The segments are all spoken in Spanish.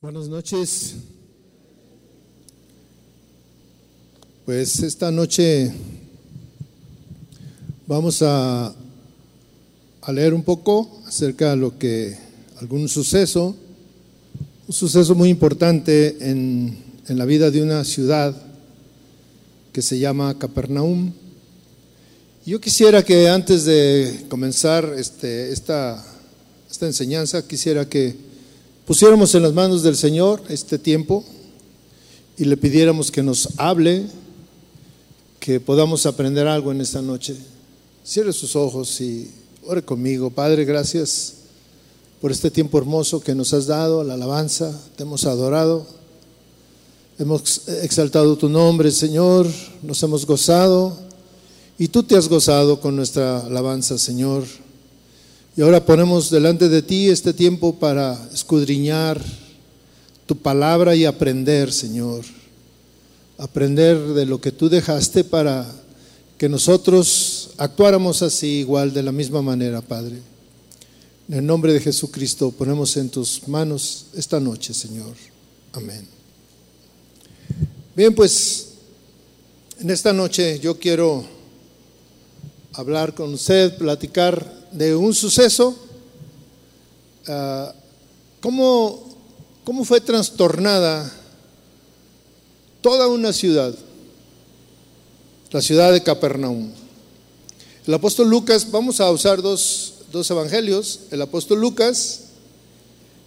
Buenas noches. Pues esta noche vamos a, a, leer un poco acerca de lo que, algún suceso, un suceso muy importante en, en la vida de una ciudad que se llama Capernaum. Yo quisiera que antes de comenzar este, esta, esta enseñanza, quisiera que pusiéramos en las manos del Señor este tiempo y le pidiéramos que nos hable, que podamos aprender algo en esta noche. Cierre sus ojos y ore conmigo. Padre, gracias por este tiempo hermoso que nos has dado, la alabanza, te hemos adorado, hemos exaltado tu nombre, Señor, nos hemos gozado y tú te has gozado con nuestra alabanza, Señor. Y ahora ponemos delante de ti este tiempo para escudriñar tu palabra y aprender, Señor. Aprender de lo que tú dejaste para que nosotros actuáramos así igual, de la misma manera, Padre. En el nombre de Jesucristo ponemos en tus manos esta noche, Señor. Amén. Bien, pues en esta noche yo quiero hablar con usted, platicar de un suceso, uh, ¿cómo, ¿cómo fue trastornada toda una ciudad? La ciudad de Capernaum. El apóstol Lucas, vamos a usar dos, dos evangelios, el apóstol Lucas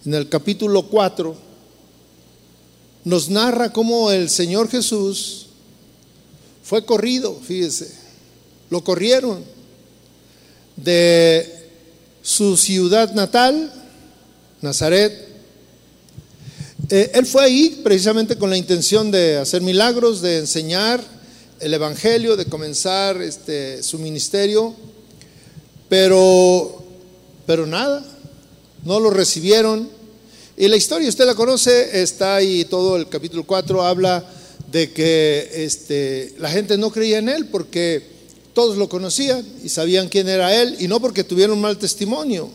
en el capítulo 4 nos narra cómo el Señor Jesús fue corrido, fíjese, lo corrieron de su ciudad natal, Nazaret. Eh, él fue ahí precisamente con la intención de hacer milagros, de enseñar el Evangelio, de comenzar este, su ministerio, pero, pero nada, no lo recibieron. Y la historia, usted la conoce, está ahí todo el capítulo 4, habla de que este, la gente no creía en él porque todos lo conocían y sabían quién era él, y no porque tuvieron mal testimonio,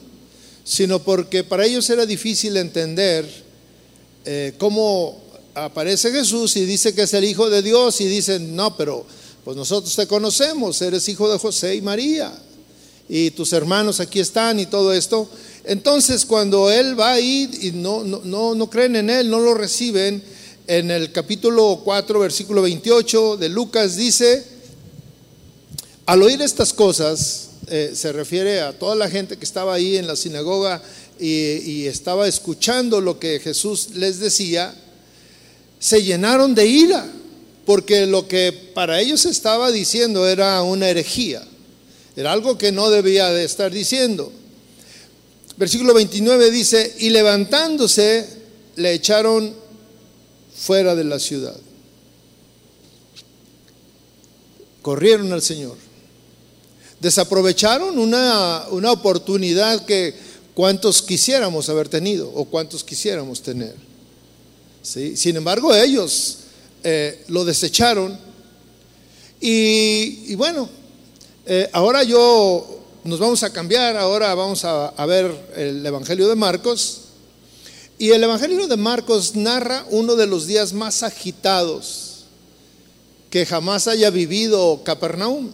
sino porque para ellos era difícil entender eh, cómo aparece Jesús y dice que es el Hijo de Dios y dicen, no, pero pues nosotros te conocemos, eres hijo de José y María, y tus hermanos aquí están y todo esto. Entonces cuando él va ahí y no, no, no, no creen en él, no lo reciben, en el capítulo 4, versículo 28 de Lucas dice, al oír estas cosas, eh, se refiere a toda la gente que estaba ahí en la sinagoga y, y estaba escuchando lo que Jesús les decía, se llenaron de ira, porque lo que para ellos estaba diciendo era una herejía, era algo que no debía de estar diciendo. Versículo 29 dice, y levantándose le echaron fuera de la ciudad. Corrieron al Señor. Desaprovecharon una, una oportunidad que cuantos quisiéramos haber tenido o cuantos quisiéramos tener. ¿Sí? Sin embargo, ellos eh, lo desecharon. Y, bueno, eh, ahora yo nos vamos a cambiar, ahora vamos a, a ver el Evangelio de Marcos. Y el Evangelio de Marcos narra uno de los días más agitados que jamás haya vivido Capernaum.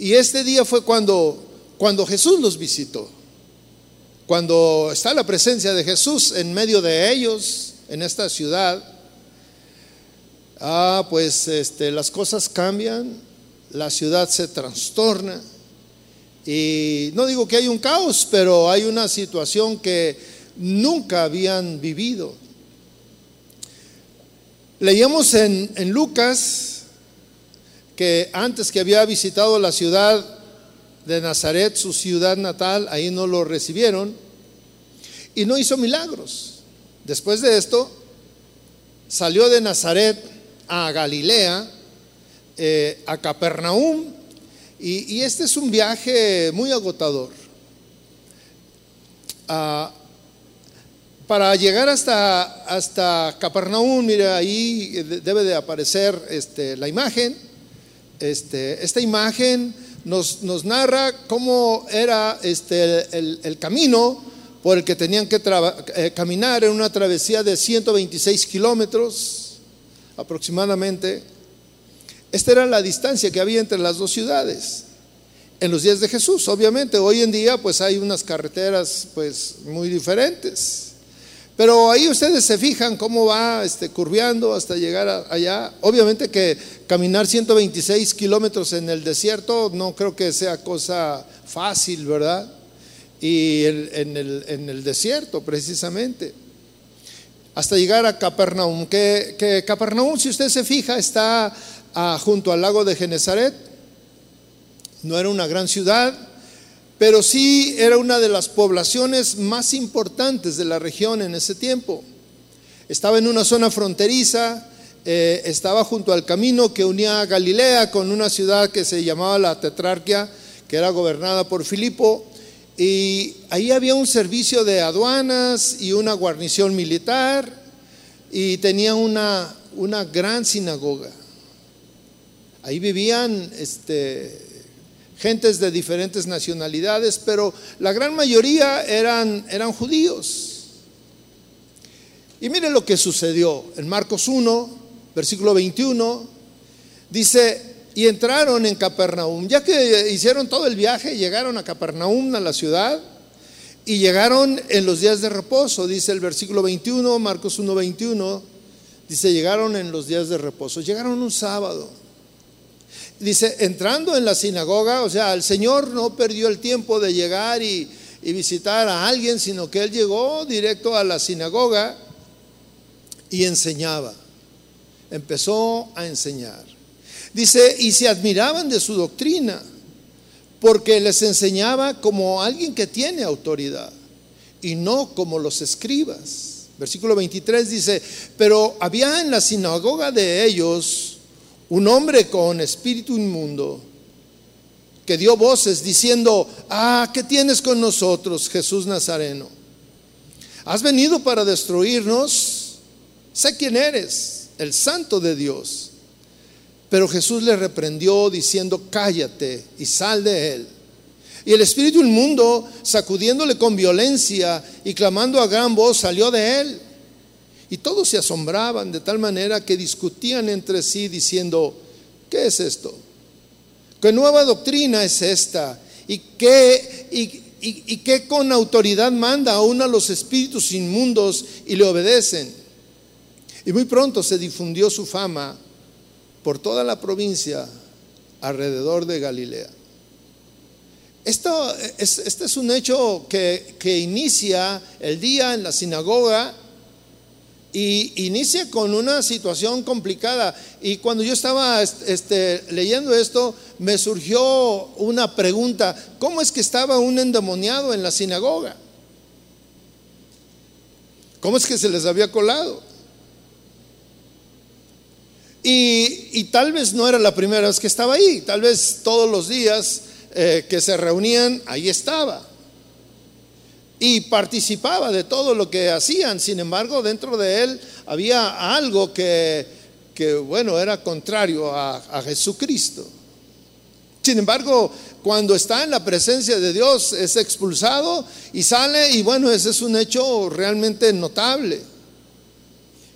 Y este día fue cuando, cuando Jesús los visitó. Cuando está la presencia de Jesús en medio de ellos, en esta ciudad, ah, pues este, las cosas cambian, la ciudad se trastorna. Y no digo que hay un caos, pero hay una situación que nunca habían vivido. Leíamos en, en Lucas que antes que había visitado la ciudad de Nazaret, su ciudad natal, ahí no lo recibieron y no hizo milagros. Después de esto, salió de Nazaret a Galilea, eh, a Capernaum, y, este es un viaje muy agotador. Ah, para llegar hasta, hasta Capernaum, mire, ahí debe de aparecer este, la imagen. Este, esta imagen nos, nos, narra cómo era este, el, el, camino por el que tenían que eh, caminar en una travesía de 126 kilómetros aproximadamente. Esta era la distancia que había entre las dos ciudades en los días de Jesús. Obviamente, hoy en día pues hay unas carreteras pues muy diferentes. Pero ahí ustedes se fijan cómo va este, curveando hasta llegar allá. Obviamente que caminar 126 kilómetros en el desierto no creo que sea cosa fácil, ¿verdad? Y en, el, desierto precisamente. Hasta llegar a Capernaum. Que, que Capernaum, si usted se fija, está ah, junto al lago de Genezaret. No era una gran ciudad, pero sí era una de las poblaciones más importantes de la región en ese tiempo. Estaba en una zona fronteriza, eh, estaba junto al camino que unía a Galilea con una ciudad que se llamaba la Tetrarquia, que era gobernada por Filipo, y ahí había un servicio de aduanas y una guarnición militar, y tenía una, una gran sinagoga. Ahí vivían este, gentes de diferentes nacionalidades, pero la gran mayoría eran, eran judíos. Y miren lo que sucedió en Marcos 1, versículo 21, dice, y entraron en Capernaum, ya que hicieron todo el viaje, llegaron a Capernaum, a la ciudad, y llegaron en los días de reposo, dice el versículo 21, Marcos 1, 21, dice, llegaron en los días de reposo, llegaron un sábado. Dice, entrando en la sinagoga, o sea, el Señor no perdió el tiempo de llegar y, visitar a alguien, sino que Él llegó directo a la sinagoga y enseñaba. Empezó a enseñar. Dice, y se admiraban de su doctrina, porque les enseñaba como alguien que tiene autoridad y no como los escribas. Versículo 23 dice, pero había en la sinagoga de ellos un hombre con espíritu inmundo que dio voces diciendo, ah, ¿qué tienes con nosotros, Jesús Nazareno? ¿Has venido para destruirnos? Sé quién eres, el santo de Dios. Pero Jesús le reprendió diciendo, cállate y sal de él. Y el espíritu inmundo, sacudiéndole con violencia y clamando a gran voz, salió de él. Y todos se asombraban de tal manera que discutían entre sí diciendo, ¿qué es esto? ¿Qué nueva doctrina es esta? ¿Y qué, y, qué con autoridad manda aún a los espíritus inmundos y le obedecen? Y muy pronto se difundió su fama por toda la provincia alrededor de Galilea. Esto es, este es un hecho que, que inicia el día en la sinagoga y inicia con una situación complicada. Y cuando yo estaba este, leyendo esto, me surgió una pregunta, ¿cómo es que estaba un endemoniado en la sinagoga? ¿Cómo es que se les había colado? Y, tal vez no era la primera vez que estaba ahí, tal vez todos los días eh, que se reunían, ahí estaba y participaba de todo lo que hacían. Sin embargo, dentro de él había algo que, bueno, era contrario a, Jesucristo. Sin embargo, cuando está en la presencia de Dios es expulsado y sale y bueno, ese es un hecho realmente notable.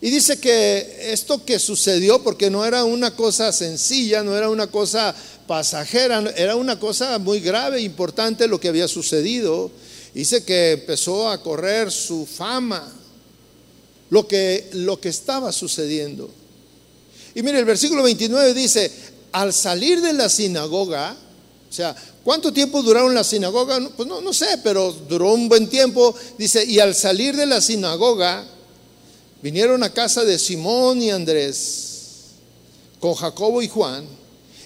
Y dice que esto que sucedió, porque no era una cosa sencilla, no era una cosa pasajera, era una cosa muy grave, importante lo que había sucedido. Dice que empezó a correr su fama, lo que, lo que estaba sucediendo. Y mire, el versículo 29 dice, al salir de la sinagoga, o sea, ¿cuánto tiempo duraron la sinagoga? Pues no, no sé, pero duró un buen tiempo. Dice, y al salir de la sinagoga, vinieron a casa de Simón y Andrés, con Jacobo y Juan,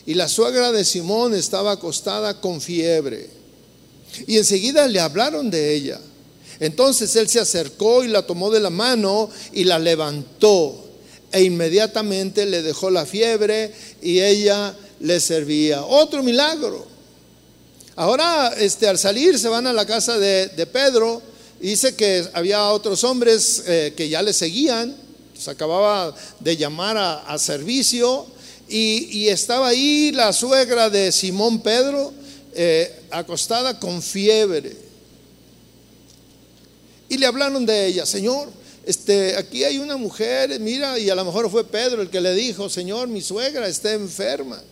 y la suegra de Simón estaba acostada con fiebre. Y enseguida le hablaron de ella. Entonces él se acercó y la tomó de la mano y la levantó. E inmediatamente le dejó la fiebre y ella le servía. Otro milagro. Ahora, este, al salir, se van a la casa de, Pedro. Dice que había otros hombres eh, que ya le seguían. Se acababa de llamar a, servicio. y estaba ahí la suegra de Simón Pedro eh, acostada con fiebre. Y le hablaron de ella, Señor, este, aquí hay una mujer, mira, y a lo mejor fue Pedro el que le dijo, Señor, mi suegra está enferma.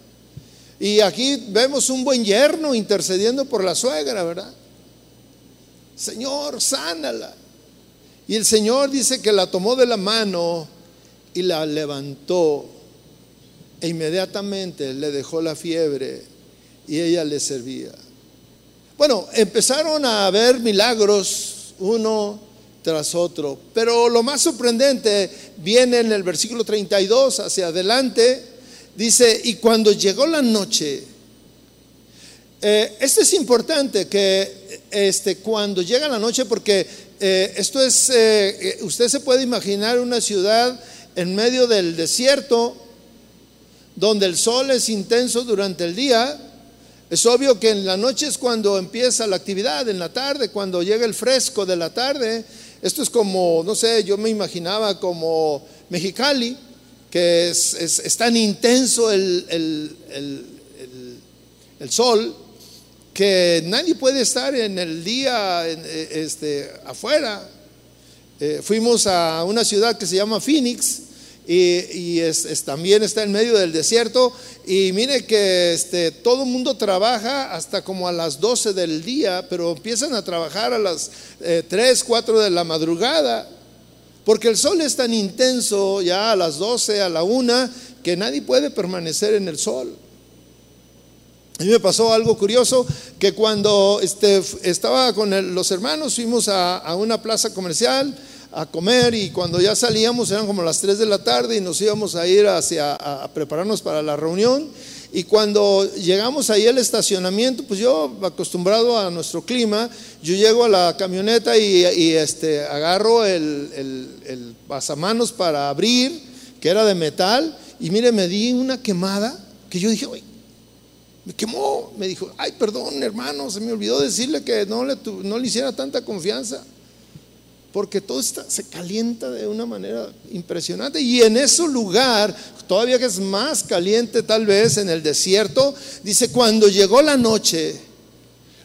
Y aquí vemos un buen yerno intercediendo por la suegra, ¿verdad? Señor, sánala. Y el Señor dice que la tomó de la mano y la levantó. E inmediatamente le dejó la fiebre y ella le servía. Bueno, empezaron a haber milagros uno tras otro, pero lo más sorprendente viene en el versículo 32 hacia adelante. Dice, y cuando llegó la noche, eh, esto es importante que este, cuando llega la noche, porque eh, esto es, eh, usted se puede imaginar una ciudad en medio del desierto, donde el sol es intenso durante el día. Es obvio que en la noche es cuando empieza la actividad, en la tarde, cuando llega el fresco de la tarde. Esto es como, no sé, yo me imaginaba como Mexicali, que es, tan intenso el, el sol que nadie puede estar en el día eh, este, afuera. Eh, fuimos a una ciudad que se llama Phoenix y, también está en medio del desierto y mire que este, todo el mundo trabaja hasta como a las 12 del día, pero empiezan a trabajar a las 3, eh, 4 de la madrugada, porque el sol es tan intenso ya a las 12, a la 1, que nadie puede permanecer en el sol. A mí me pasó algo curioso, que cuando este, estaba con los hermanos fuimos a, una plaza comercial a comer y cuando ya salíamos eran como las 3 de la tarde y nos íbamos a ir hacia a, prepararnos para la reunión. Y cuando llegamos ahí al estacionamiento, pues yo acostumbrado a nuestro clima, yo llego a la camioneta y, este, agarro el, el, el pasamanos para abrir, que era de metal, y mire, me di una quemada que yo dije, me quemó, me dijo, ay, perdón hermano, se me olvidó decirle que no le, no le hiciera tanta confianza, porque todo se calienta de una manera impresionante. Y en ese lugar, todavía que es más caliente tal vez en el desierto, dice, cuando llegó la noche,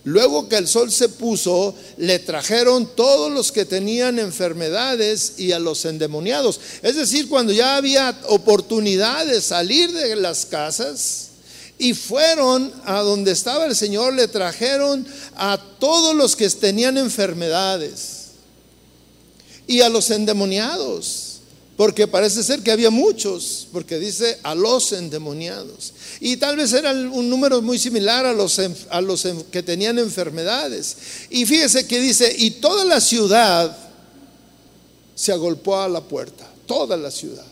luego que el sol se puso, le trajeron todos los que tenían enfermedades y a los endemoniados. Es decir, cuando ya había oportunidad de salir de las casas, y fueron a donde estaba el Señor, le trajeron a todos los que tenían enfermedades y a los endemoniados, porque parece ser que había muchos, porque dice a los endemoniados. Y tal vez era un número muy similar a los, a los que tenían enfermedades. Y fíjese que dice, y toda la ciudad se agolpó a la puerta, toda la ciudad.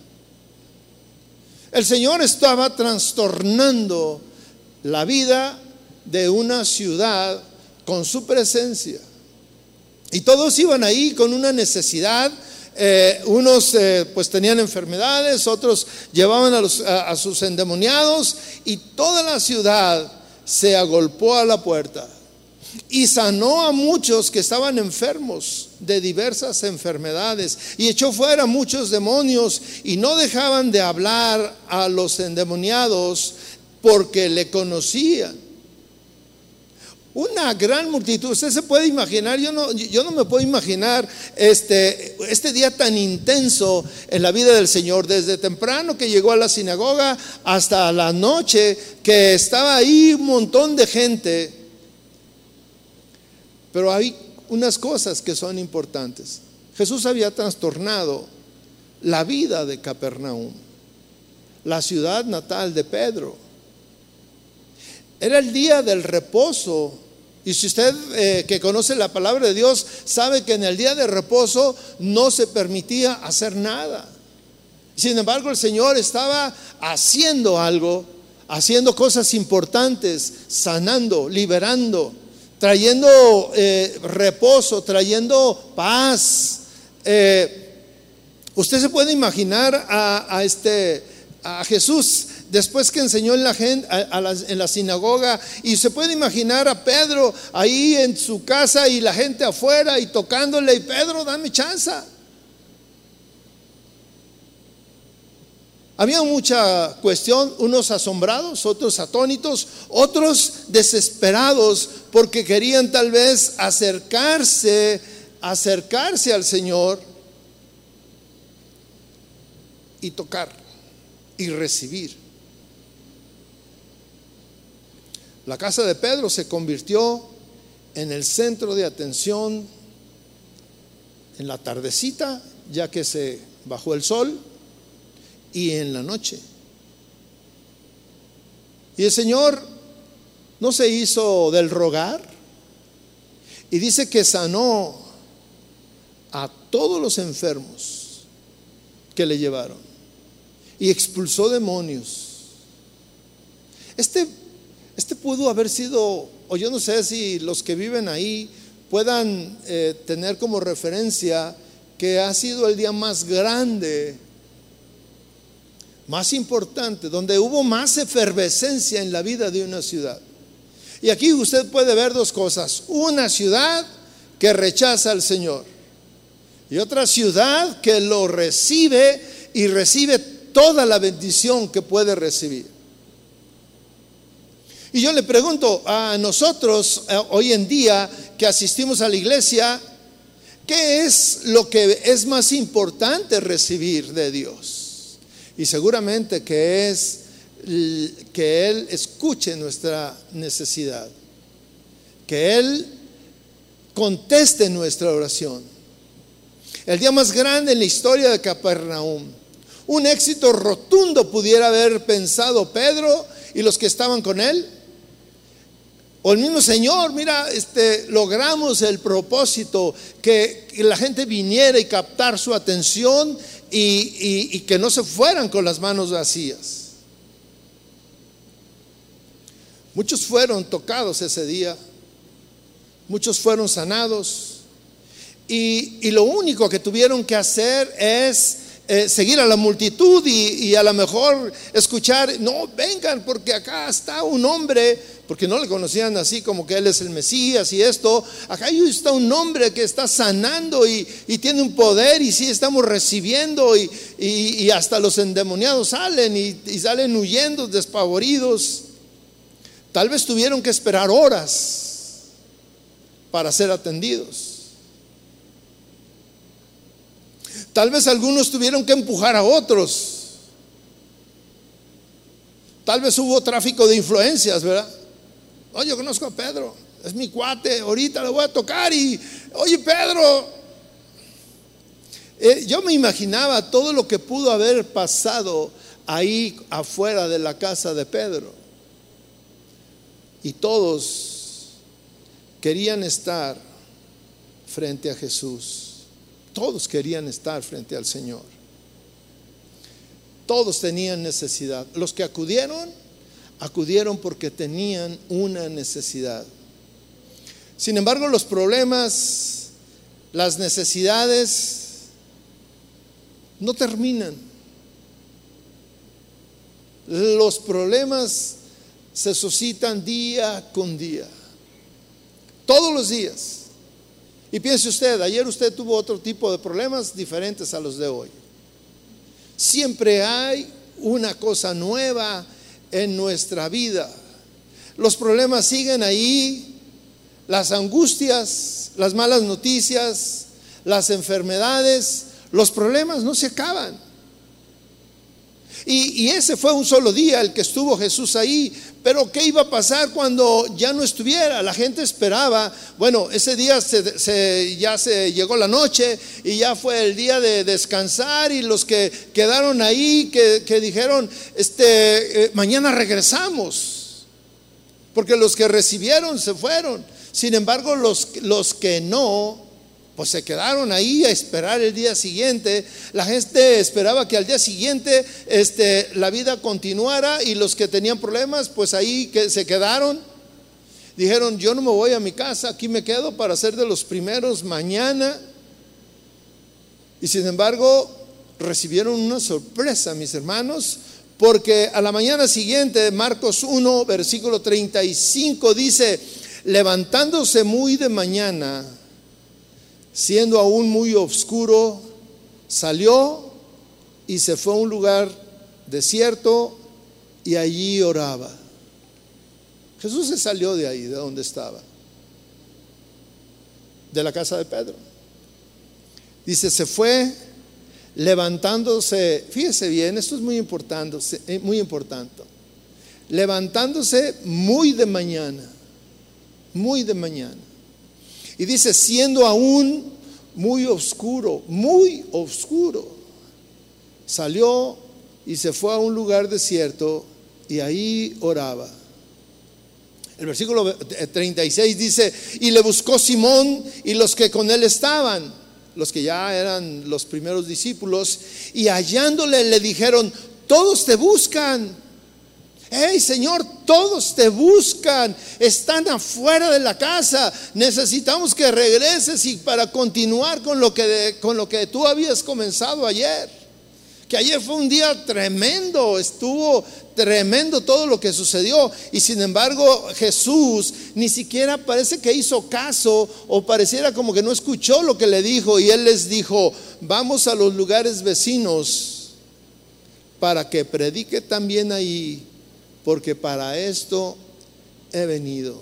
El Señor estaba trastornando la vida de una ciudad con su presencia. Y todos iban ahí con una necesidad. Eh, unos eh, pues tenían enfermedades, otros llevaban a, a sus endemoniados y toda la ciudad se agolpó a la puerta y sanó a muchos que estaban enfermos de diversas enfermedades y echó fuera muchos demonios y no dejaban de hablar a los endemoniados porque le conocían. Una gran multitud, usted se puede imaginar, yo no, yo no me puedo imaginar este, este día tan intenso en la vida del Señor, desde temprano que llegó a la sinagoga hasta la noche que estaba ahí un montón de gente pero hay unas cosas que son importantes. Jesús había trastornado la vida de Capernaum, la ciudad natal de Pedro. Era el día del reposo. Y si usted eh, que conoce la palabra de Dios sabe que en el día de reposo no se permitía hacer nada. Sin embargo, el Señor estaba haciendo algo, haciendo cosas importantes, sanando, liberando trayendo eh, reposo, trayendo paz. Eh, usted se puede imaginar a, este, a Jesús después que enseñó en la, sinagoga y se puede imaginar a Pedro ahí en su casa y la gente afuera y tocándole y Pedro, dame chance. Había mucha cuestión, unos asombrados, otros atónitos, otros desesperados porque querían tal vez acercarse acercarse al Señor y tocar y recibir. La casa de Pedro se convirtió en el centro de atención en la tardecita, ya que se bajó el sol, y en la noche. Y el Señor no se hizo del rogar y dice que sanó a todos los enfermos que le llevaron y expulsó demonios. Este, este pudo haber sido, o yo no sé si los que viven ahí puedan eh, tener como referencia que ha sido el día más grande, más importante, donde hubo más efervescencia en la vida de una ciudad. Y aquí usted puede ver dos cosas. Una ciudad que rechaza al Señor y otra ciudad que lo recibe y recibe toda la bendición que puede recibir. Y yo le pregunto a nosotros eh, hoy en día que asistimos a la iglesia, ¿qué es lo que es más importante recibir de Dios? Y seguramente que es que Él escuche nuestra necesidad, que Él conteste nuestra oración. El día más grande en la historia de Capernaum, un éxito rotundo pudiera haber pensado Pedro y los que estaban con él. O el mismo Señor, mira, este, logramos el propósito que, la gente viniera y captar su atención y que no se fueran con las manos vacías. Muchos fueron tocados ese día, muchos fueron sanados y, lo único que tuvieron que hacer es eh, seguir a la multitud y, y, a lo mejor escuchar, no, vengan porque acá está un hombre, porque no le conocían así como que él es el Mesías y esto, acá está un hombre que está sanando y, tiene un poder y sí estamos recibiendo y, hasta los endemoniados salen y salen huyendo despavoridos. Tal vez tuvieron que esperar horas para ser atendidos. Tal vez algunos tuvieron que empujar a otros. Tal vez hubo tráfico de influencias, ¿verdad? Oye, yo conozco a Pedro, es mi cuate, ahorita le voy a tocar y, oye, Pedro, eh, yo me imaginaba todo lo que pudo haber pasado ahí afuera de la casa de Pedro. Y todos querían estar frente a Jesús. Todos querían estar frente al Señor. Todos tenían necesidad. Los que acudieron, acudieron porque tenían una necesidad. Sin embargo, los problemas, las necesidades no terminan. Los problemas se suscitan día con día, todos los días. Y piense usted, ayer usted tuvo otro tipo de problemas diferentes a los de hoy. Siempre hay una cosa nueva en nuestra vida. Los problemas siguen ahí, las angustias, las malas noticias, las enfermedades, los problemas no se acaban. Y, ese fue un solo día el que estuvo Jesús ahí. Pero ¿qué iba a pasar cuando ya no estuviera? La gente esperaba, bueno, ese día se, ya se llegó la noche y ya fue el día de descansar y los que quedaron ahí, que, dijeron, este, eh, mañana regresamos, porque los que recibieron se fueron. Sin embargo, los, los que no, pues se quedaron ahí a esperar el día siguiente. La gente esperaba que al día siguiente este, la vida continuara y los que tenían problemas, pues ahí que se quedaron. Dijeron, yo no me voy a mi casa, aquí me quedo para ser de los primeros mañana. Y sin embargo, recibieron una sorpresa, mis hermanos, porque a la mañana siguiente, Marcos 1, versículo 35, dice, levantándose muy de mañana, siendo aún muy oscuro, salió y se fue a un lugar desierto y allí oraba. Jesús se salió de ahí, de donde estaba, de la casa de Pedro. Dice, se fue levantándose, fíjese bien, esto es muy importante, eh, muy importante. Levantándose muy de mañana, muy de mañana. Y dice, siendo aún muy oscuro, muy oscuro, salió y se fue a un lugar desierto y ahí oraba. El versículo 36 dice, y le buscó Simón y los que con él estaban, los que ya eran los primeros discípulos, y hallándole le dijeron, todos te buscan. Hey Señor, todos te buscan, están afuera de la casa, necesitamos que regreses y para continuar con lo que, con lo que tú habías comenzado ayer. Que ayer fue un día tremendo, estuvo tremendo todo lo que sucedió. Y sin embargo Jesús ni siquiera parece que hizo caso o pareciera como que no escuchó lo que le dijo. Y él les dijo, vamos a los lugares vecinos para que predique también ahí, porque para esto he venido.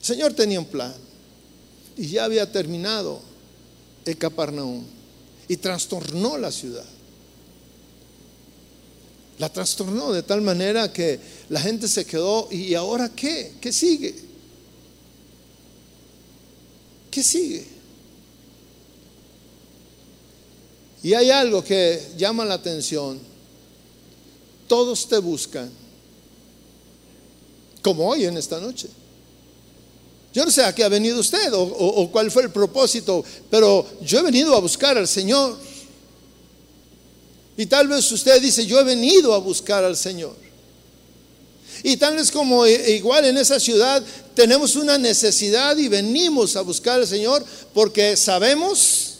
El Señor tenía un plan y ya había terminado el Capernaum y trastornó la ciudad. La trastornó de tal manera que la gente se quedó, ¿y ahora qué? ¿Qué sigue? ¿Qué sigue? Y hay algo que llama la atención. Todos te buscan, como hoy en esta noche. Yo no sé a qué ha venido usted o, cuál fue el propósito, pero yo he venido a buscar al Señor. Y tal vez usted dice, yo he venido a buscar al Señor. Y tal vez como igual en esa ciudad tenemos una necesidad y venimos a buscar al Señor porque sabemos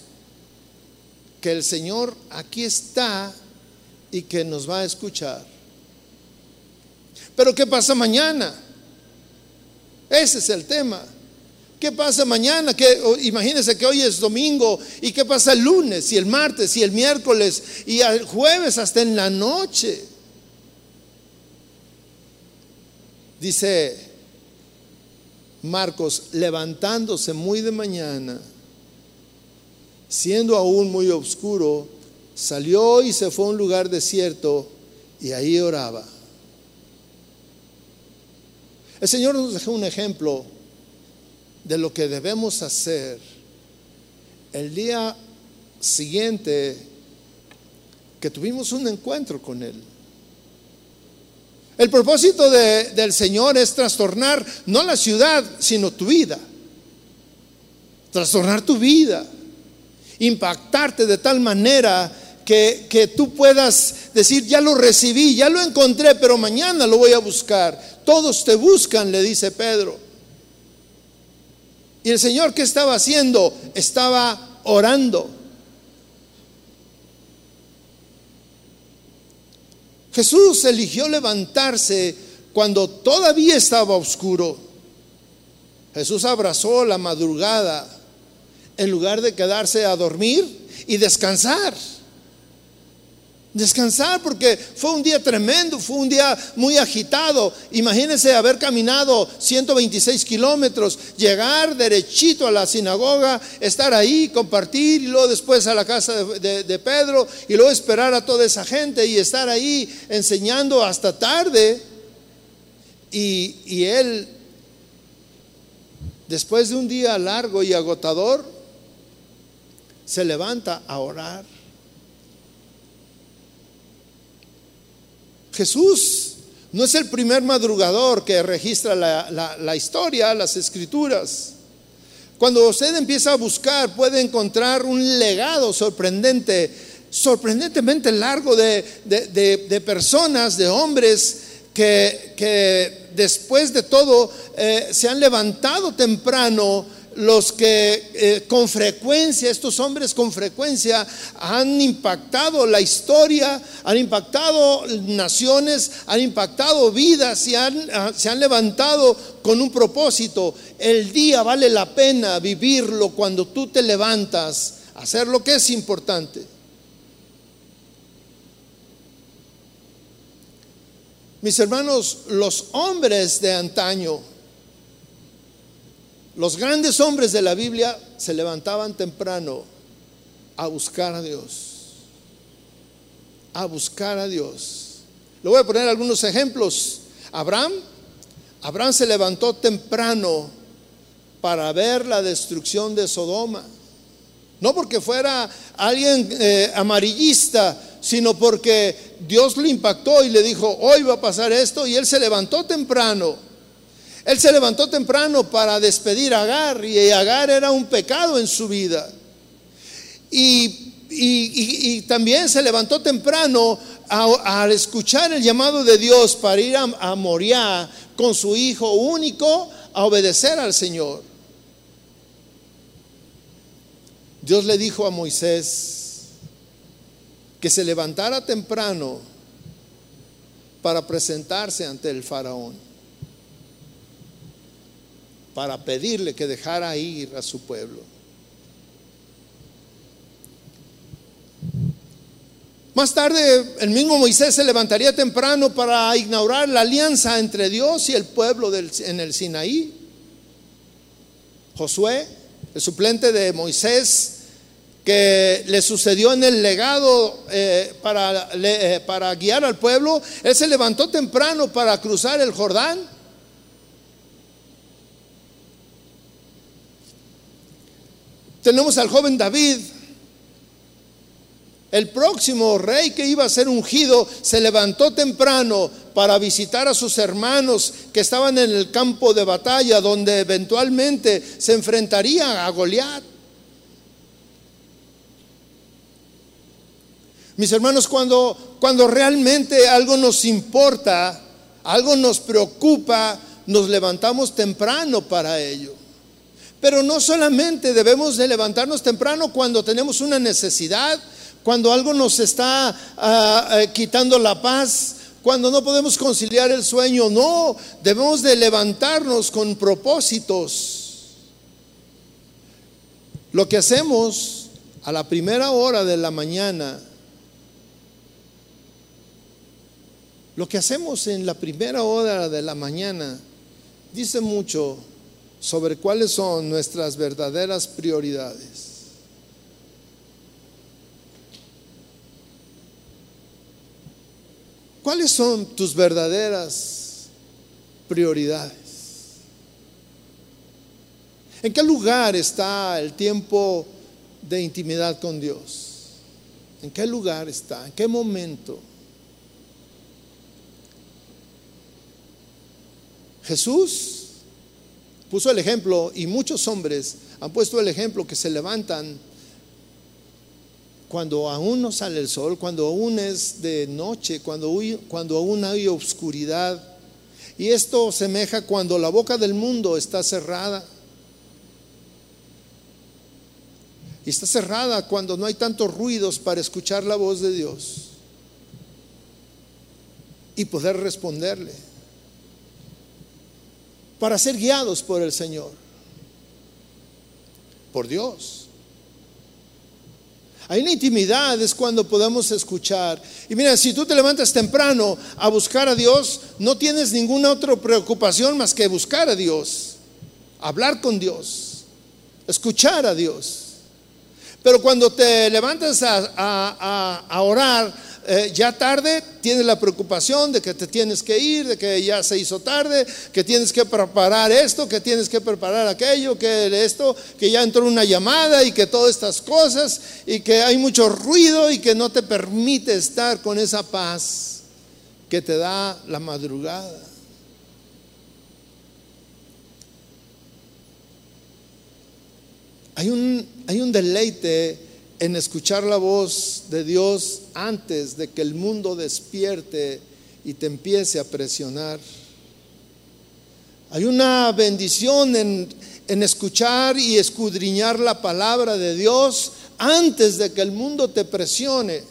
que el Señor aquí está y que nos va a escuchar. Pero ¿qué pasa mañana? Ese es el tema. ¿Qué pasa mañana? ¿Qué, imagínense que hoy es domingo y qué pasa el lunes y el martes y el miércoles y el jueves hasta en la noche. Dice Marcos, levantándose muy de mañana, siendo aún muy oscuro, salió y se fue a un lugar desierto y ahí oraba. El Señor nos dejó un ejemplo de lo que debemos hacer el día siguiente que tuvimos un encuentro con Él. El propósito del Señor es trastornar no la ciudad, sino tu vida. Trastornar tu vida. Impactarte de tal manera que, tú puedas decir, ya lo recibí, ya lo encontré, pero mañana lo voy a buscar. Todos te buscan, le dice Pedro. Y el Señor, ¿qué estaba haciendo? Estaba orando. Jesús eligió levantarse cuando todavía estaba oscuro. Jesús abrazó la madrugada en lugar de quedarse a dormir y descansar. Descansar porque fue un día tremendo, fue un día muy agitado. Imagínense haber caminado 126 kilómetros, llegar derechito a la sinagoga, estar ahí, compartir y luego después a la casa de, Pedro y luego esperar a toda esa gente y estar ahí enseñando hasta tarde. Y, y él, después de un día largo y agotador, se levanta a orar. Jesús no es el primer madrugador que registra la, historia, las escrituras. Cuando usted empieza a buscar, puede encontrar un legado sorprendente, sorprendentemente largo de, personas, de hombres que, después de todo eh, se han levantado temprano los que eh, con frecuencia, estos hombres con frecuencia han impactado la historia, han impactado naciones, han impactado vidas y ah, se han levantado con un propósito. El día vale la pena vivirlo cuando tú te levantas, hacer lo que es importante. Mis hermanos, los hombres de antaño, los grandes hombres de la Biblia se levantaban temprano a buscar a Dios. A buscar a Dios. Le voy a poner algunos ejemplos. Abraham, Abraham se levantó temprano para ver la destrucción de Sodoma. No porque fuera alguien eh, amarillista, sino porque Dios le impactó y le dijo, hoy va a pasar esto, y él se levantó temprano. Él se levantó temprano para despedir a Agar, y Agar era un pecado en su vida. Y, también se levantó temprano al escuchar el llamado de Dios para ir a, a con su hijo único a obedecer al Señor. Dios le dijo a Moisés que se levantara temprano para presentarse ante el faraón, para pedirle que dejara ir a su pueblo. Más tarde, el mismo Moisés se levantaría temprano para inaugurar la alianza entre Dios y el pueblo en el Sinaí. Josué, el suplente de Moisés, que le sucedió en el legado eh, para, eh, para guiar al pueblo, él se levantó temprano para cruzar el Jordán. Tenemos al joven David, el próximo rey que iba a ser ungido se levantó temprano para visitar a sus hermanos que estaban en el campo de batalla donde eventualmente se enfrentaría a Goliat. Mis hermanos, cuando, cuando realmente algo nos importa, algo nos preocupa, nos levantamos temprano para ello. Pero no solamente debemos de levantarnos temprano cuando tenemos una necesidad, cuando algo nos está ah, eh, quitando la paz, cuando no podemos conciliar el sueño, no, debemos de levantarnos con propósitos. Lo que hacemos a la primera hora de la mañana, lo que hacemos en la primera hora de la mañana, dice mucho sobre cuáles son nuestras verdaderas prioridades. ¿Cuáles son tus verdaderas prioridades? ¿En qué lugar está el tiempo de intimidad con Dios? ¿En qué lugar está? ¿En qué momento? Jesús puso el ejemplo y muchos hombres han puesto el ejemplo que se levantan cuando aún no sale el sol, cuando aún es de noche, cuando, aún hay oscuridad. Y esto semeja cuando la boca del mundo está cerrada. Y está cerrada cuando no hay tantos ruidos para escuchar la voz de Dios y poder responderle. Para ser guiados por el Señor, por Dios. Hay una intimidad, es cuando podemos escuchar. Y mira, si tú te levantas temprano a buscar a Dios, no tienes ninguna otra preocupación más que buscar a Dios, hablar con Dios, escuchar a Dios. Pero cuando te levantas a, orar, eh, ya tarde tienes la preocupación de que te tienes que ir, de que ya se hizo tarde, que tienes que preparar esto, que tienes que preparar aquello, que esto, que ya entró una llamada y que todas estas cosas y que hay mucho ruido y que no te permite estar con esa paz que te da la madrugada. Hay un, hay un deleite en escuchar la voz de Dios antes de que el mundo despierte y te empiece a presionar. Hay una bendición en, escuchar y escudriñar la palabra de Dios antes de que el mundo te presione.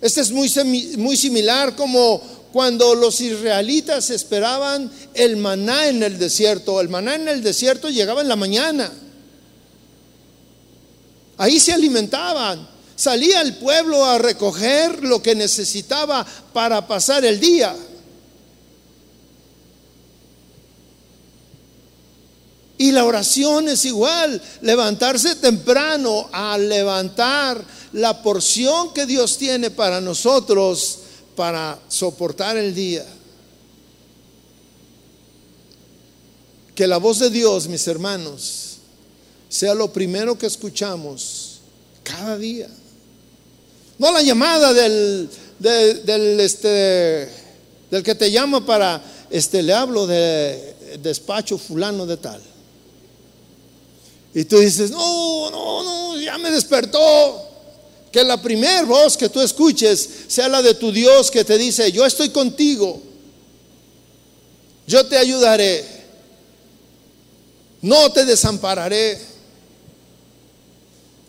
Este es muy, muy similar como cuando los israelitas esperaban el maná en el desierto. El maná en el desierto llegaba en la mañana. Ahí se alimentaban. Salía el pueblo a recoger lo que necesitaba para pasar el día. Y la oración es igual, levantarse temprano a levantar la porción que Dios tiene para nosotros para soportar el día. Que la voz de Dios, mis hermanos, sea lo primero que escuchamos cada día. No la llamada del, del, este, del que te llama para, este, le hablo de despacho fulano de tal. Y tú dices, no, no, no, ya me despertó. Que la primera voz que tú escuches sea la de tu Dios que te dice, yo estoy contigo, yo te ayudaré, no te desampararé.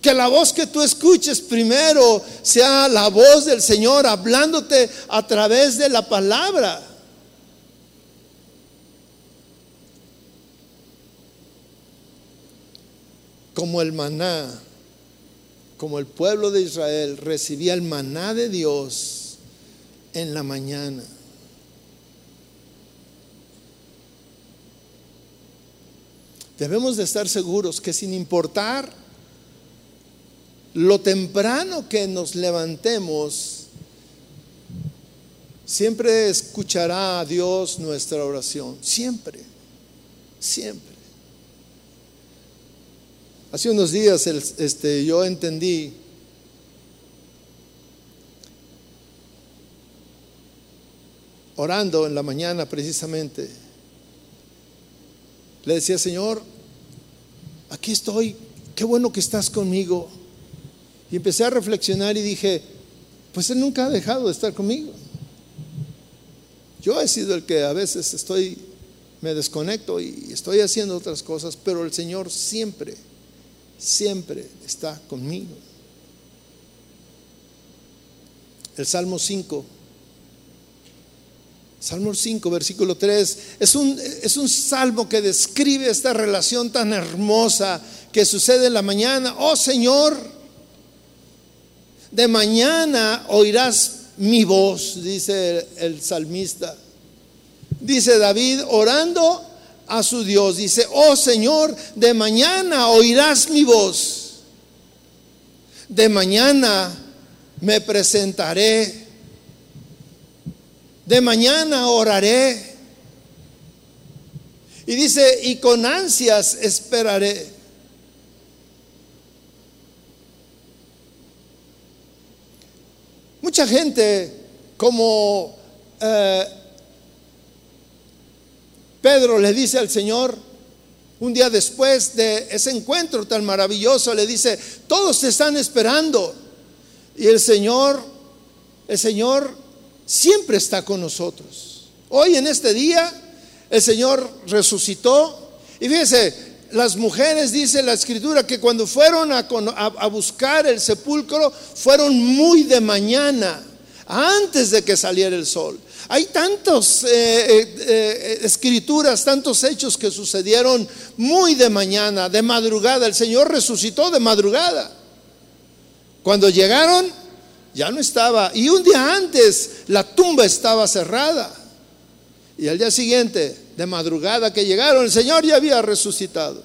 Que la voz que tú escuches primero sea la voz del Señor hablándote a través de la palabra. Como el maná, como el pueblo de Israel recibía el maná de Dios en la mañana. Debemos de estar seguros que sin importar lo temprano que nos levantemos, siempre escuchará a Dios nuestra oración. Siempre, siempre. Hace unos días este, yo entendí orando en la mañana precisamente, le decía, Señor, aquí estoy, qué bueno que estás conmigo. Y empecé a reflexionar y dije, pues Él nunca ha dejado de estar conmigo. Yo he sido el que a veces estoy, me desconecto y estoy haciendo otras cosas, pero el Señor siempre, siempre está conmigo. El Salmo 5. Salmo 5, versículo 3, es un, es un salmo que describe esta relación tan hermosa que sucede en la mañana. Oh Señor, de mañana oirás mi voz, dice el, salmista. Dice David orando a su Dios, dice, oh Señor, de mañana oirás mi voz. De mañana me presentaré. De mañana oraré. Y dice, y con ansias esperaré. Mucha gente, como eh, Pedro le dice al Señor, un día después de ese encuentro tan maravilloso, le dice, todos te están esperando. Y el Señor, el Señor siempre está con nosotros. Hoy en este día, el Señor resucitó. Y fíjese, las mujeres, dice la escritura, que cuando fueron a, buscar el sepulcro, fueron muy de mañana, antes de que saliera el sol. Hay tantas eh, eh, eh, escrituras, tantos hechos que sucedieron muy de mañana, de madrugada. El Señor resucitó de madrugada. Cuando llegaron, ya no estaba. Y un día antes, la tumba estaba cerrada. Y al día siguiente, de madrugada que llegaron, el Señor ya había resucitado.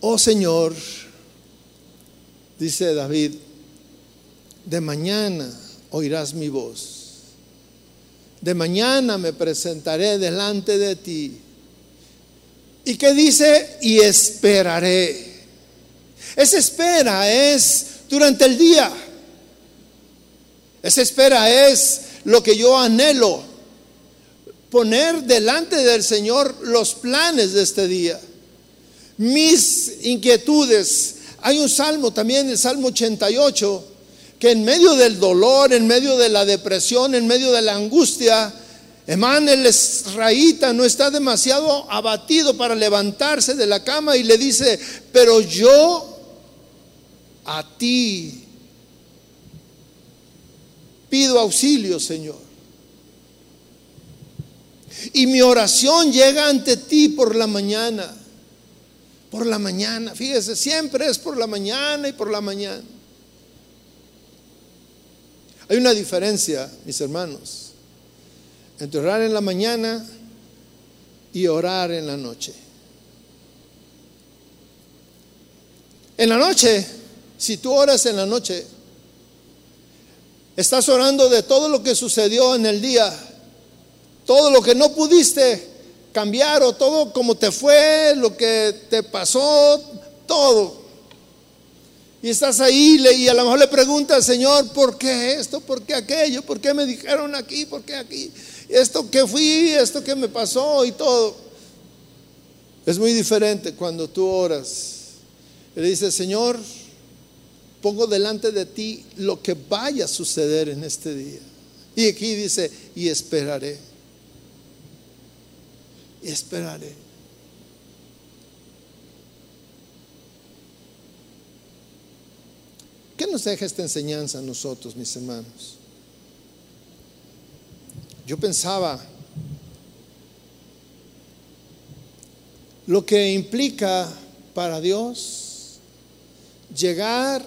Oh Señor, dice David, de mañana oirás mi voz. De mañana me presentaré delante de ti. ¿Y qué dice? Y esperaré. Esa espera es durante el día. Esa espera es lo que yo anhelo, poner delante del Señor los planes de este día, mis inquietudes. Hay un salmo también, el Salmo 88, que en medio del dolor, en medio de la depresión, en medio de la angustia, Emán el israelita no está demasiado abatido para levantarse de la cama y le dice, pero yo a ti pido auxilio, Señor. Y mi oración llega ante ti por la mañana. Por la mañana, fíjese, siempre es por la mañana y por la mañana. Hay una diferencia, mis hermanos, entre orar en la mañana y orar en la noche. En la noche, si tú oras en la noche, estás orando de todo lo que sucedió en el día, todo lo que no pudiste cambiar o todo como te fue, lo que te pasó, todo. Y estás ahí y a lo mejor le preguntas, Señor, ¿por qué esto? ¿Por qué aquello? ¿Por qué me dijeron aquí? ¿Por qué aquí? Esto que fui, esto que me pasó y todo. Es muy diferente cuando tú oras. Le dices, Señor, pongo delante de ti lo que vaya a suceder en este día. Y aquí dice, y esperaré. Y esperaré. ¿Qué nos deja esta enseñanza a nosotros, mis hermanos? Yo pensaba lo que implica para Dios llegar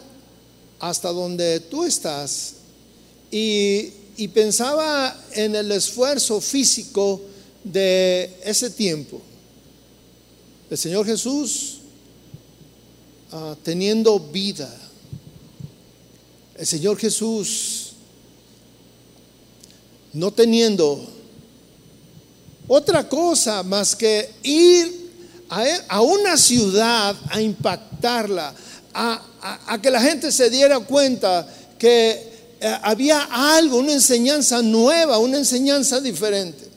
hasta donde tú estás y, pensaba en el esfuerzo físico de ese tiempo. El Señor Jesús ah, teniendo vida el Señor Jesús, no teniendo otra cosa más que ir a, una ciudad a impactarla, a, que la gente se diera cuenta que eh, había algo, una enseñanza nueva, una enseñanza diferente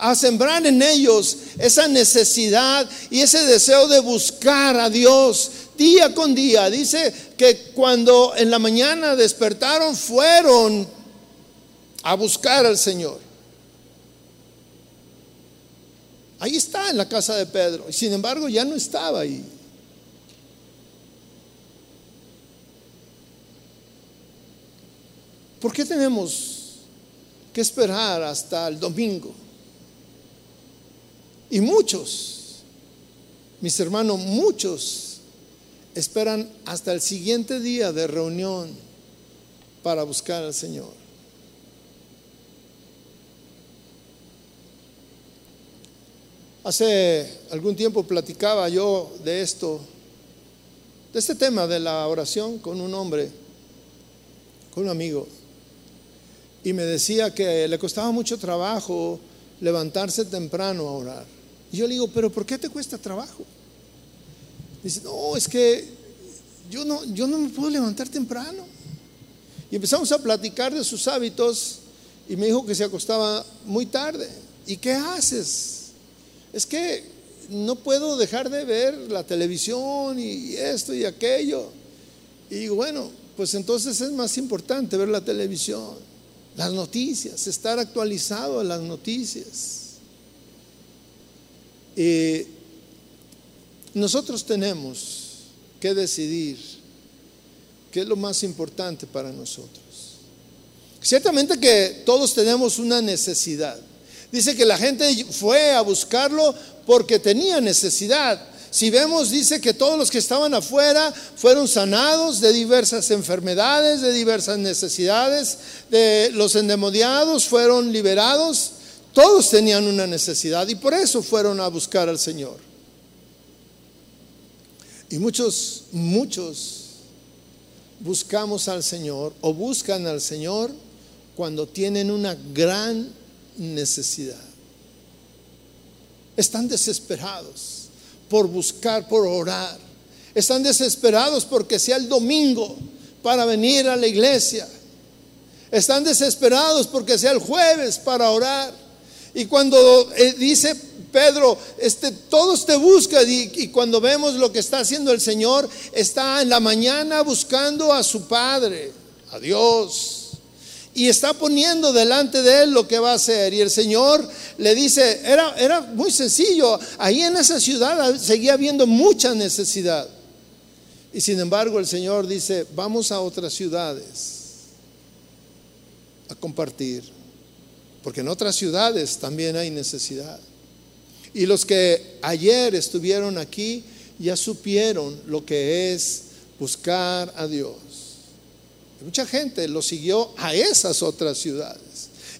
a sembrar en ellos esa necesidad y ese deseo de buscar a Dios, día con día. Dice que cuando en la mañana despertaron fueron a buscar al Señor. Ahí está en la casa de Pedro. Sin embargo ya no estaba ahí. ¿Por qué tenemos que esperar hasta el domingo? Y muchos, mis hermanos, muchos esperan hasta el siguiente día de reunión para buscar al Señor. Hace algún tiempo platicaba yo de esto, de este tema de la oración con un hombre, con un amigo, y me decía que le costaba mucho trabajo levantarse temprano a orar. Y yo le digo, pero ¿por qué te cuesta trabajo? Dice, no, es que yo no, yo no me puedo levantar temprano. Y empezamos a platicar de sus hábitos y me dijo que se acostaba muy tarde. ¿Y qué haces? Es que no puedo dejar de ver la televisión y esto y aquello. Y bueno, pues entonces es más importante ver la televisión, las noticias, estar actualizado en las noticias. Y nosotros tenemos que decidir qué es lo más importante para nosotros. Ciertamente que todos tenemos una necesidad. Dice que la gente fue a buscarlo porque tenía necesidad. Si vemos, dice que todos los que estaban afuera fueron sanados de diversas enfermedades, de diversas necesidades, de los endemoniados fueron liberados. Todos tenían una necesidad y por eso fueron a buscar al Señor. Y muchos, muchos buscamos al Señor o buscan al Señor cuando tienen una gran necesidad. Están desesperados por buscar, por orar. Están desesperados porque sea el domingo para venir a la iglesia. Están desesperados porque sea el jueves para orar. Y cuando eh, dice Pedro, este, todos te buscan y, y, cuando vemos lo que está haciendo el Señor, está en la mañana buscando a su Padre, a Dios. Y está poniendo delante de él lo que va a hacer. Y el Señor le dice, era, era muy sencillo, ahí en esa ciudad seguía habiendo mucha necesidad. Y sin embargo el Señor dice, vamos a otras ciudades a compartir. Porque en otras ciudades también hay necesidad. Y los que ayer estuvieron aquí ya supieron lo que es buscar a Dios. Mucha gente lo siguió a esas otras ciudades.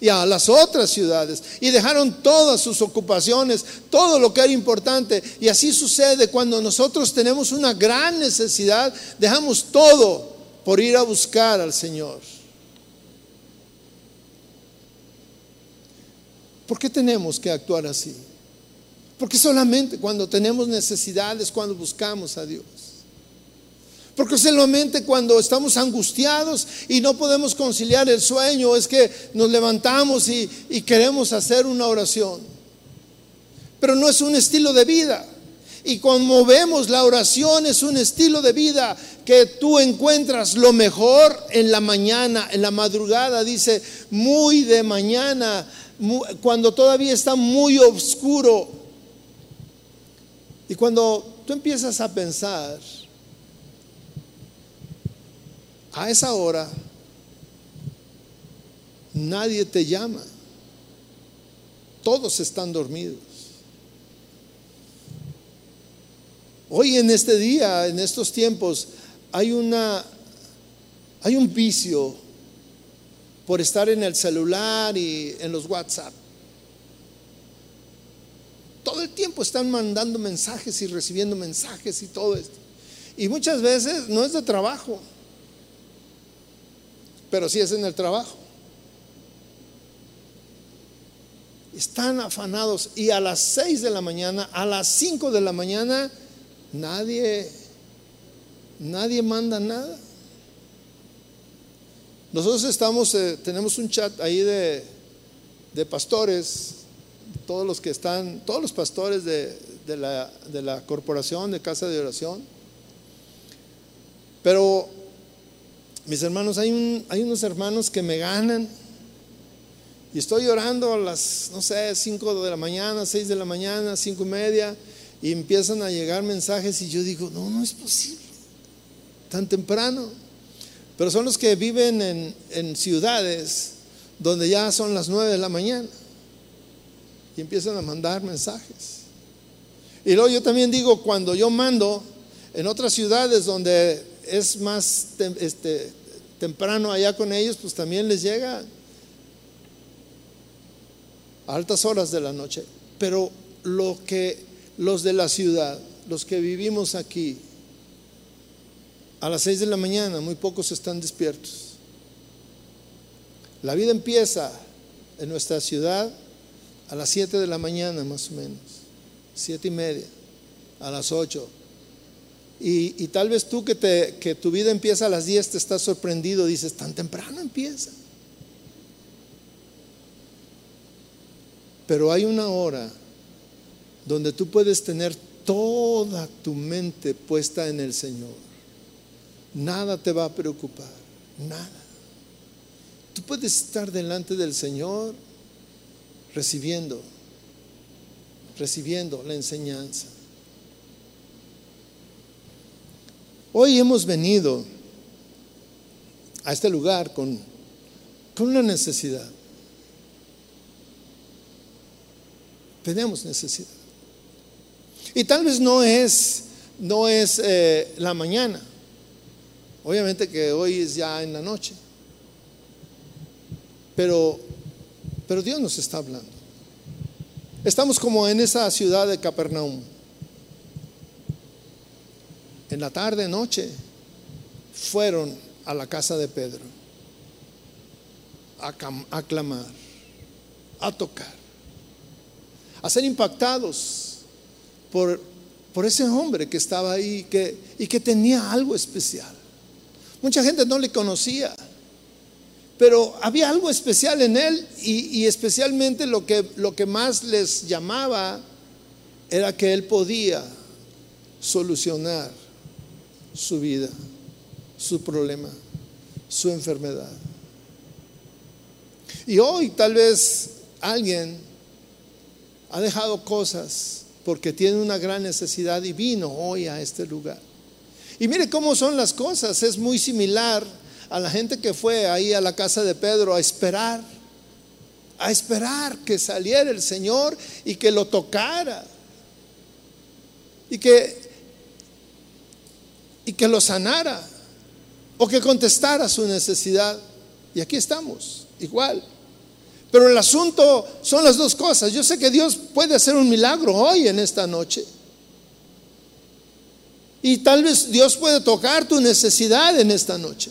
y a las otras ciudades y dejaron todas sus ocupaciones, todo lo que era importante. Y así sucede cuando nosotros tenemos una gran necesidad, dejamos todo por ir a buscar al Señor. ¿Por qué tenemos que actuar así? Porque solamente cuando tenemos necesidades, cuando buscamos a Dios. Porque solamente cuando estamos angustiados y no podemos conciliar el sueño es que nos levantamos y, y queremos hacer una oración. Pero no es un estilo de vida. Y cuando vemos la oración es un estilo de vida que tú encuentras lo mejor en la mañana, en la madrugada, dice, muy de mañana, cuando todavía está muy oscuro. Y cuando tú empiezas a pensar, a esa hora nadie te llama. Todos están dormidos. Hoy en este día, en estos tiempos, hay una hay un vicio por estar en el celular y en los WhatsApp. Todo el tiempo están mandando mensajes y recibiendo mensajes y todo esto. Y muchas veces no es de trabajo pero si es en el trabajo. Están afanados y a las 6 de la mañana, a las 5 de la mañana, nadie, nadie manda nada. Nosotros estamos, eh, tenemos un chat ahí de, de, pastores, todos los que están, todos los pastores de, de, la, de la corporación de casa de oración. Pero mis hermanos, hay, hay unos hermanos que me ganan. Y estoy orando a las, no sé, 5 de la mañana, 6 de la mañana, 5 y media, y empiezan a llegar mensajes y yo digo, no, no es posible, tan temprano. Pero son los que viven en, en ciudades donde ya son las 9 de la mañana y empiezan a mandar mensajes. Y luego yo también digo, cuando yo mando en otras ciudades donde es más este, temprano allá con ellos, pues también les llega a altas horas de la noche. Pero lo que los de la ciudad, los que vivimos aquí, a las seis de la mañana, muy pocos están despiertos. La vida empieza en nuestra ciudad a las siete de la mañana, más o menos, siete y media, a las ocho y, tal vez tú que, te, que tu vida empieza a las 10 te estás sorprendido, dices, tan temprano empieza. Pero hay una hora donde tú puedes tener toda tu mente puesta en el Señor. Nada te va a preocupar, nada. Tú puedes estar delante del Señor recibiendo, recibiendo la enseñanza. Hoy hemos venido a este lugar con, con una necesidad. Tenemos necesidad. Y tal vez no es, no es eh, la mañana. Obviamente que hoy es ya en la noche. Pero, pero Dios nos está hablando. Estamos como en esa ciudad de Capernaum en la tarde, noche, fueron a la casa de Pedro a, clamar, a tocar, a ser impactados por, por ese hombre que estaba ahí que, y que tenía algo especial. Mucha gente no le conocía, pero había algo especial en él y, y especialmente lo que, lo que más les llamaba era que él podía solucionar su vida, su problema, su enfermedad. Y hoy tal vez alguien ha dejado cosas porque tiene una gran necesidad y vino hoy a este lugar. Y mire cómo son las cosas, es muy similar a la gente que fue ahí a la casa de Pedro a esperar, a esperar que saliera el Señor y que lo tocara. Y que y que lo sanara o que contestara su necesidad. Y aquí estamos, igual. Pero el asunto son las dos cosas. Yo sé que Dios puede hacer un milagro hoy en esta noche. Y tal vez Dios puede tocar tu necesidad en esta noche.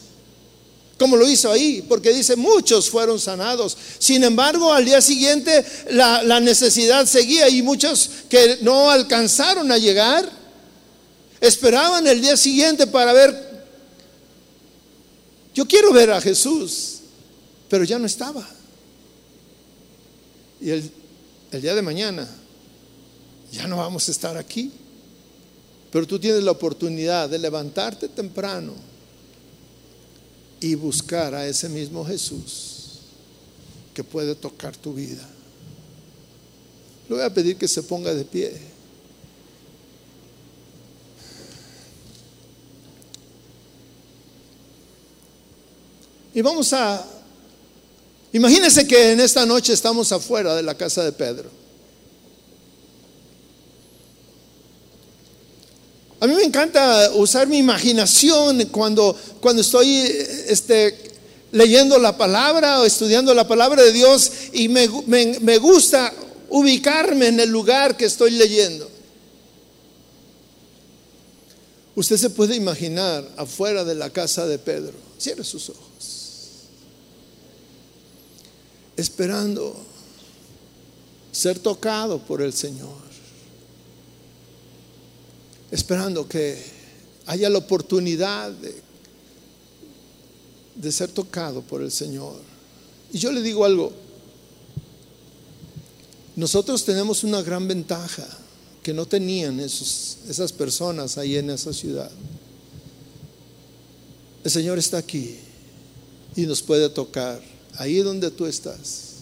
Como lo hizo ahí, porque dice, muchos fueron sanados. Sin embargo, al día siguiente la, la necesidad seguía y muchos que no alcanzaron a llegar, esperaban el día siguiente para ver, yo quiero ver a Jesús, pero ya no estaba. Y el, el día de mañana ya no vamos a estar aquí. Pero tú tienes la oportunidad de levantarte temprano y buscar a ese mismo Jesús que puede tocar tu vida. Le voy a pedir que se ponga de pie. Y vamos a... Imagínense que en esta noche estamos afuera de la casa de Pedro. A mí me encanta usar mi imaginación cuando, cuando estoy este, leyendo la palabra o estudiando la palabra de Dios y me, me gusta ubicarme en el lugar que estoy leyendo. Usted se puede imaginar afuera de la casa de Pedro. Cierre sus ojos. Esperando ser tocado por el Señor esperando que haya la oportunidad de, ser tocado por el Señor. Y yo le digo algo, nosotros tenemos una gran ventaja que no tenían esas personas ahí en esa ciudad. El Señor está aquí y nos puede tocar ahí donde tú estás.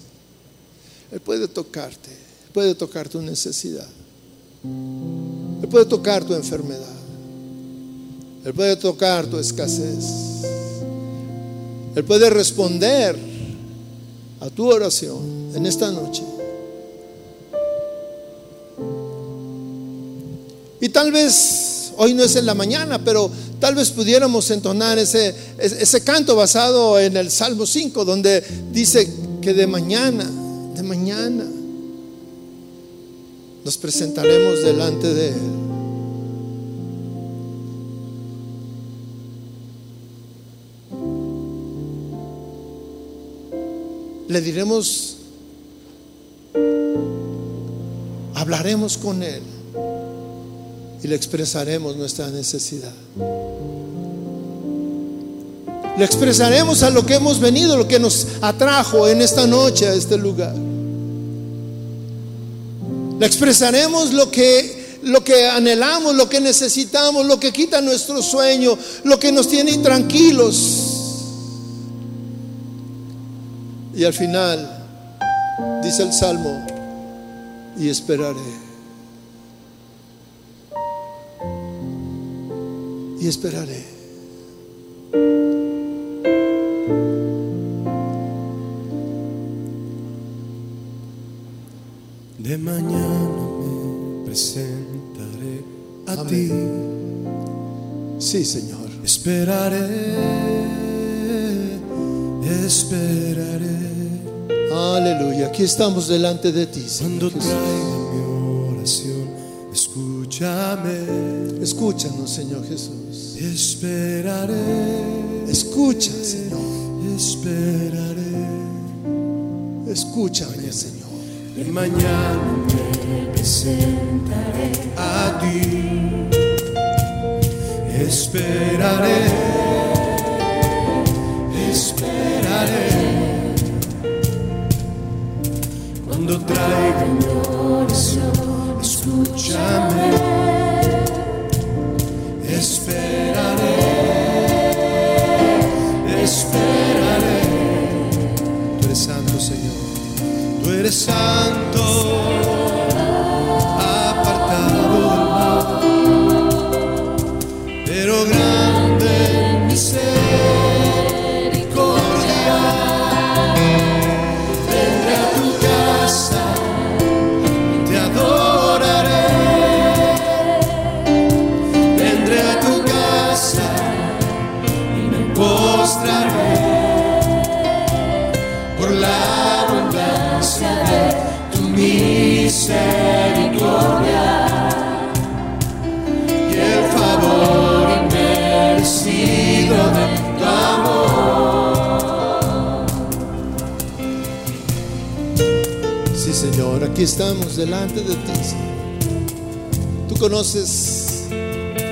Él puede tocarte, puede tocar tu necesidad. Él puede tocar tu enfermedad. Él puede tocar tu escasez. Él puede responder a tu oración en esta noche. Y tal vez hoy no es en la mañana, pero tal vez pudiéramos entonar ese, ese canto basado en el Salmo 5, donde dice que de mañana, de mañana, nos presentaremos delante de Él. Le diremos, hablaremos con Él y le expresaremos nuestra necesidad. Le expresaremos a lo que hemos venido, lo que nos atrajo en esta noche a este lugar. Le expresaremos lo que, lo que anhelamos, lo que necesitamos, lo que quita nuestro sueño, lo que nos tiene intranquilos. Y al final, dice el Salmo, y esperaré. Y esperaré. De mañana me presentaré a ti. Sí, Señor. Esperaré, esperaré. Aleluya. Aquí estamos delante de ti. Cuando traiga mi oración, escúchame. Escúchanos, Señor Jesús. Esperaré. Escucha, Señor. Esperaré. Escúchame, Señor. De mañana me presentaré a ti. Esperaré, esperaré. Cuando traiga mi oración, escúchame. Esperaré, esperaré. Tú eres santo, Señor. Tú eres santo, Aquí estamos delante de ti, Señor. Tú conoces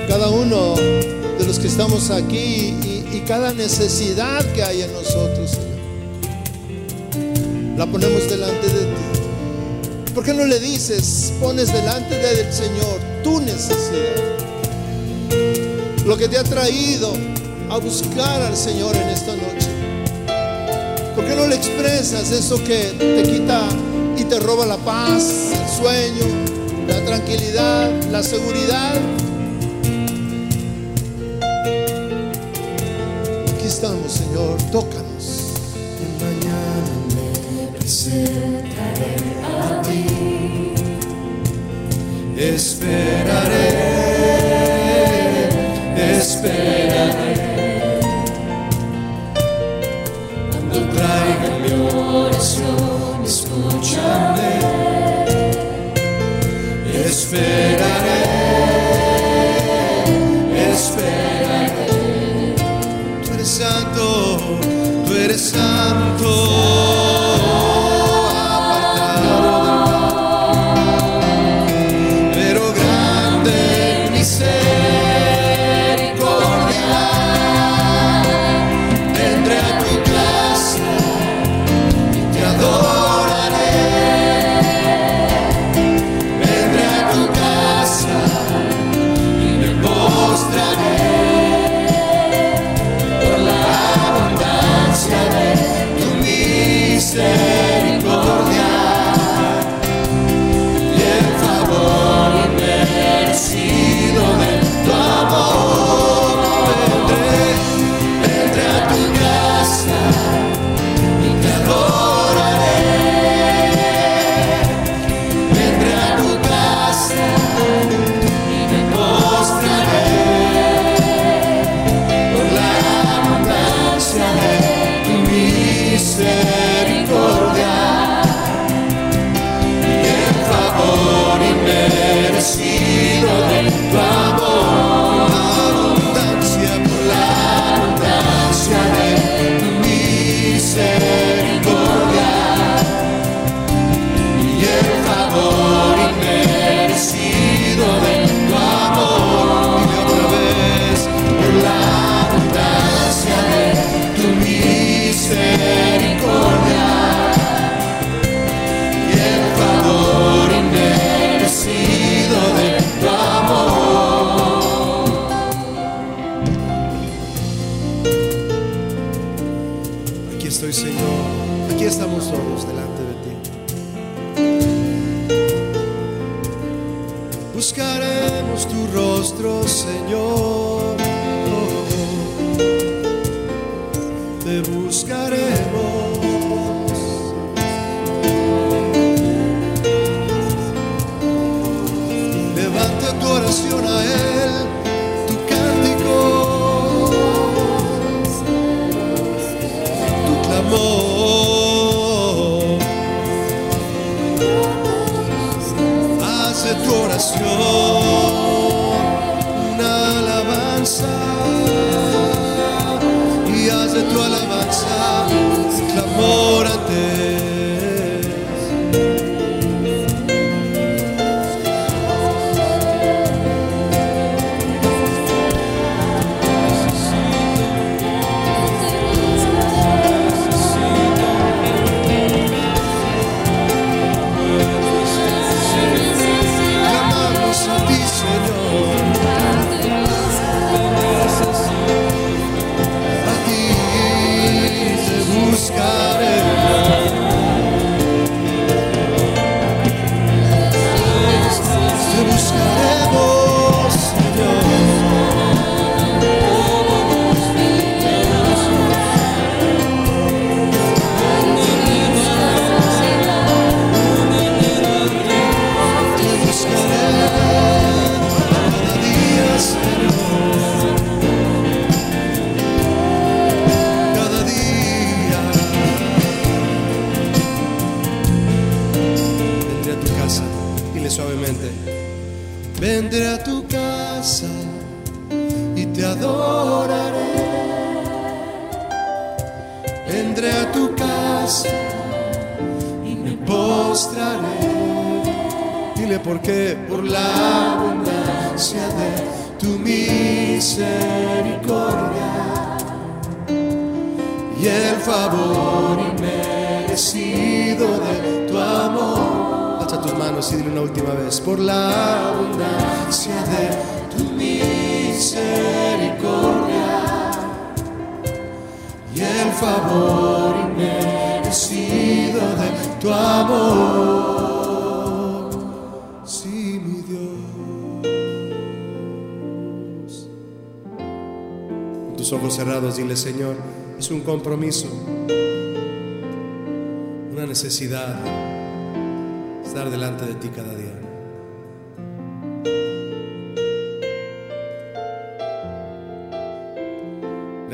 cada uno de los que estamos aquí y, y cada necesidad que hay en nosotros, Señor. La ponemos delante de ti. ¿Por qué no le dices, pones delante del Señor tu necesidad? Lo que te ha traído a buscar al Señor en esta noche. ¿Por qué no le expresas eso que te quita te roba la paz, el sueño, la tranquilidad, la seguridad. Aquí estamos, Señor, tócanos. Mañana me presentaré a ti. Esperaré, esperaré. escúchame, esperaré.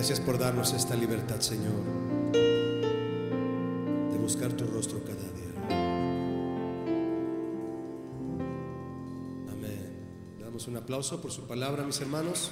Gracias por darnos esta libertad, Señor, de buscar tu rostro cada día. Amén. Damos un aplauso por su palabra, mis hermanos.